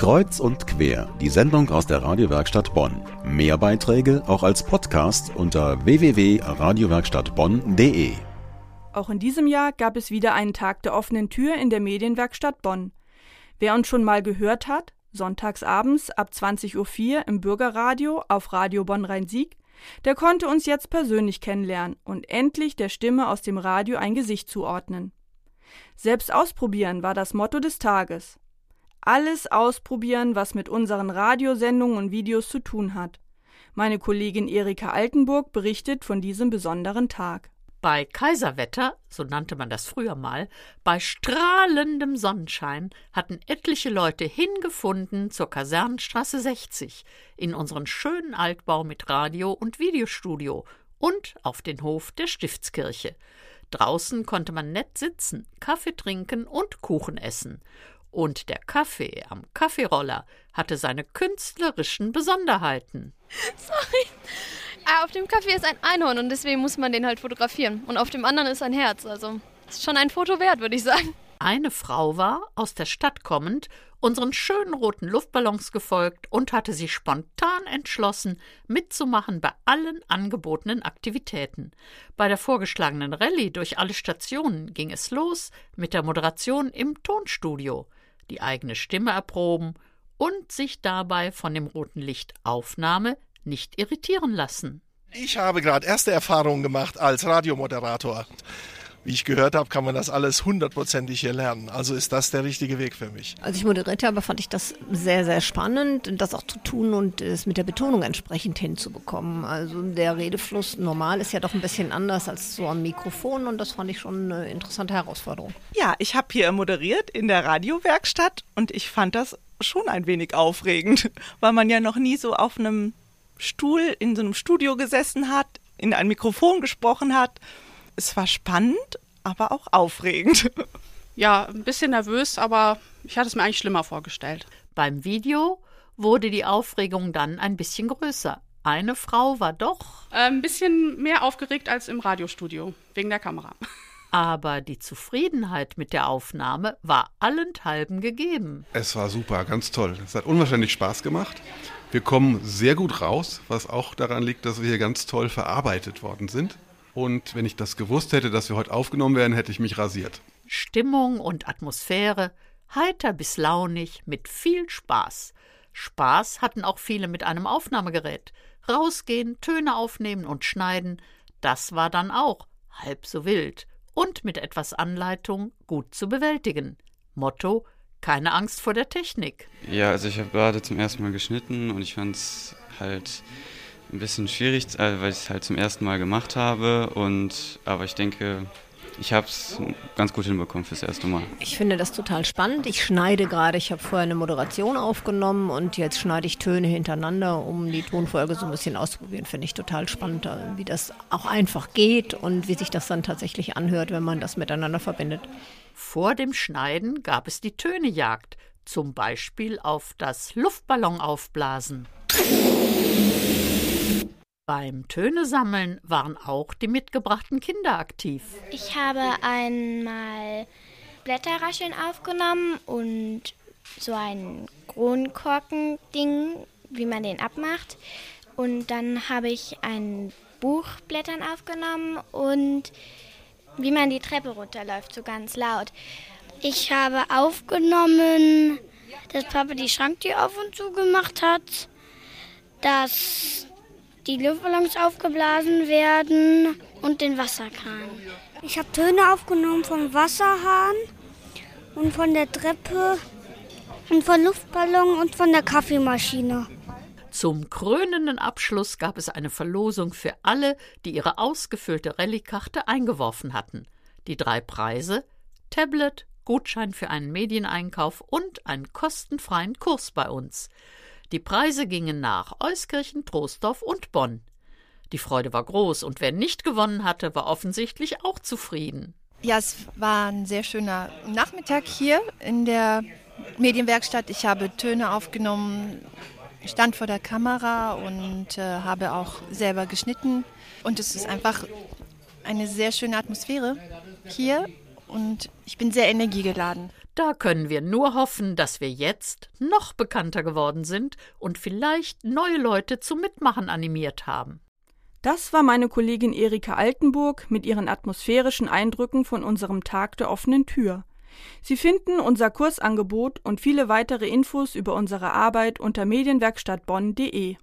Kreuz und quer, die Sendung aus der Radiowerkstatt Bonn. Mehr Beiträge auch als Podcast unter www.radiowerkstattbonn.de. Auch in diesem Jahr gab es wieder einen Tag der offenen Tür in der Medienwerkstatt Bonn. Wer uns schon mal gehört hat, sonntagsabends ab 20.04 Uhr im Bürgerradio auf Radio Bonn Rhein-Sieg, der konnte uns jetzt persönlich kennenlernen und endlich der Stimme aus dem Radio ein Gesicht zuordnen. Selbst ausprobieren war das Motto des Tages. Alles ausprobieren, was mit unseren Radiosendungen und Videos zu tun hat. Meine Kollegin Erika Altenburg berichtet von diesem besonderen Tag. Bei Kaiserwetter, so nannte man das früher mal, bei strahlendem Sonnenschein hatten etliche Leute hingefunden zur Kasernenstraße 60, in unseren schönen Altbau mit Radio und Videostudio und auf den Hof der Stiftskirche. Draußen konnte man nett sitzen, Kaffee trinken und Kuchen essen. Und der Kaffee am Kaffeeroller hatte seine künstlerischen Besonderheiten. Sorry. Ah, auf dem Kaffee ist ein Einhorn und deswegen muss man den halt fotografieren. Und auf dem anderen ist ein Herz. Also ist schon ein Foto wert, würde ich sagen. Eine Frau war, aus der Stadt kommend, unseren schönen roten Luftballons gefolgt und hatte sich spontan entschlossen, mitzumachen bei allen angebotenen Aktivitäten. Bei der vorgeschlagenen Rallye durch alle Stationen ging es los mit der Moderation im Tonstudio die eigene Stimme erproben und sich dabei von dem roten Licht Aufnahme nicht irritieren lassen. Ich habe gerade erste Erfahrungen gemacht als Radiomoderator. Wie ich gehört habe, kann man das alles hundertprozentig hier lernen. Also ist das der richtige Weg für mich. Als ich moderiert habe, fand ich das sehr, sehr spannend, das auch zu tun und es mit der Betonung entsprechend hinzubekommen. Also der Redefluss normal ist ja doch ein bisschen anders als so am Mikrofon und das fand ich schon eine interessante Herausforderung. Ja, ich habe hier moderiert in der Radiowerkstatt und ich fand das schon ein wenig aufregend, weil man ja noch nie so auf einem Stuhl in so einem Studio gesessen hat, in ein Mikrofon gesprochen hat es war spannend, aber auch aufregend. Ja, ein bisschen nervös, aber ich hatte es mir eigentlich schlimmer vorgestellt. Beim Video wurde die Aufregung dann ein bisschen größer. Eine Frau war doch äh, ein bisschen mehr aufgeregt als im Radiostudio, wegen der Kamera. Aber die Zufriedenheit mit der Aufnahme war allenthalben gegeben. Es war super, ganz toll. Es hat unwahrscheinlich Spaß gemacht. Wir kommen sehr gut raus, was auch daran liegt, dass wir hier ganz toll verarbeitet worden sind. Und wenn ich das gewusst hätte, dass wir heute aufgenommen werden, hätte ich mich rasiert. Stimmung und Atmosphäre, heiter bis launig, mit viel Spaß. Spaß hatten auch viele mit einem Aufnahmegerät. Rausgehen, Töne aufnehmen und schneiden, das war dann auch halb so wild und mit etwas Anleitung gut zu bewältigen. Motto: keine Angst vor der Technik. Ja, also ich habe gerade zum ersten Mal geschnitten und ich fand es halt ein bisschen schwierig, äh, weil ich es halt zum ersten Mal gemacht habe. Und, aber ich denke, ich habe es ganz gut hinbekommen fürs erste Mal. Ich finde das total spannend. Ich schneide gerade, ich habe vorher eine Moderation aufgenommen und jetzt schneide ich Töne hintereinander, um die Tonfolge so ein bisschen auszuprobieren. Finde ich total spannend, äh, wie das auch einfach geht und wie sich das dann tatsächlich anhört, wenn man das miteinander verbindet. Vor dem Schneiden gab es die Tönejagd, zum Beispiel auf das Luftballon aufblasen. Beim Töne-Sammeln waren auch die mitgebrachten Kinder aktiv. Ich habe einmal Blätterrascheln aufgenommen und so ein Kronkorken-Ding, wie man den abmacht. Und dann habe ich ein Buchblättern aufgenommen und wie man die Treppe runterläuft, so ganz laut. Ich habe aufgenommen, dass Papa die Schranktür auf und zu gemacht hat, dass die Luftballons aufgeblasen werden und den Wasserkran. Ich habe Töne aufgenommen vom Wasserhahn und von der Treppe und von Luftballon und von der Kaffeemaschine. Zum krönenden Abschluss gab es eine Verlosung für alle, die ihre ausgefüllte Rallye-Karte eingeworfen hatten. Die drei Preise Tablet, Gutschein für einen Medieneinkauf und einen kostenfreien Kurs bei uns. Die Preise gingen nach Euskirchen, Troisdorf und Bonn. Die Freude war groß und wer nicht gewonnen hatte, war offensichtlich auch zufrieden. Ja, es war ein sehr schöner Nachmittag hier in der Medienwerkstatt. Ich habe Töne aufgenommen, stand vor der Kamera und äh, habe auch selber geschnitten. Und es ist einfach eine sehr schöne Atmosphäre hier und ich bin sehr energiegeladen. Da können wir nur hoffen, dass wir jetzt noch bekannter geworden sind und vielleicht neue Leute zum Mitmachen animiert haben. Das war meine Kollegin Erika Altenburg mit ihren atmosphärischen Eindrücken von unserem Tag der offenen Tür. Sie finden unser Kursangebot und viele weitere Infos über unsere Arbeit unter medienwerkstattbonn.de.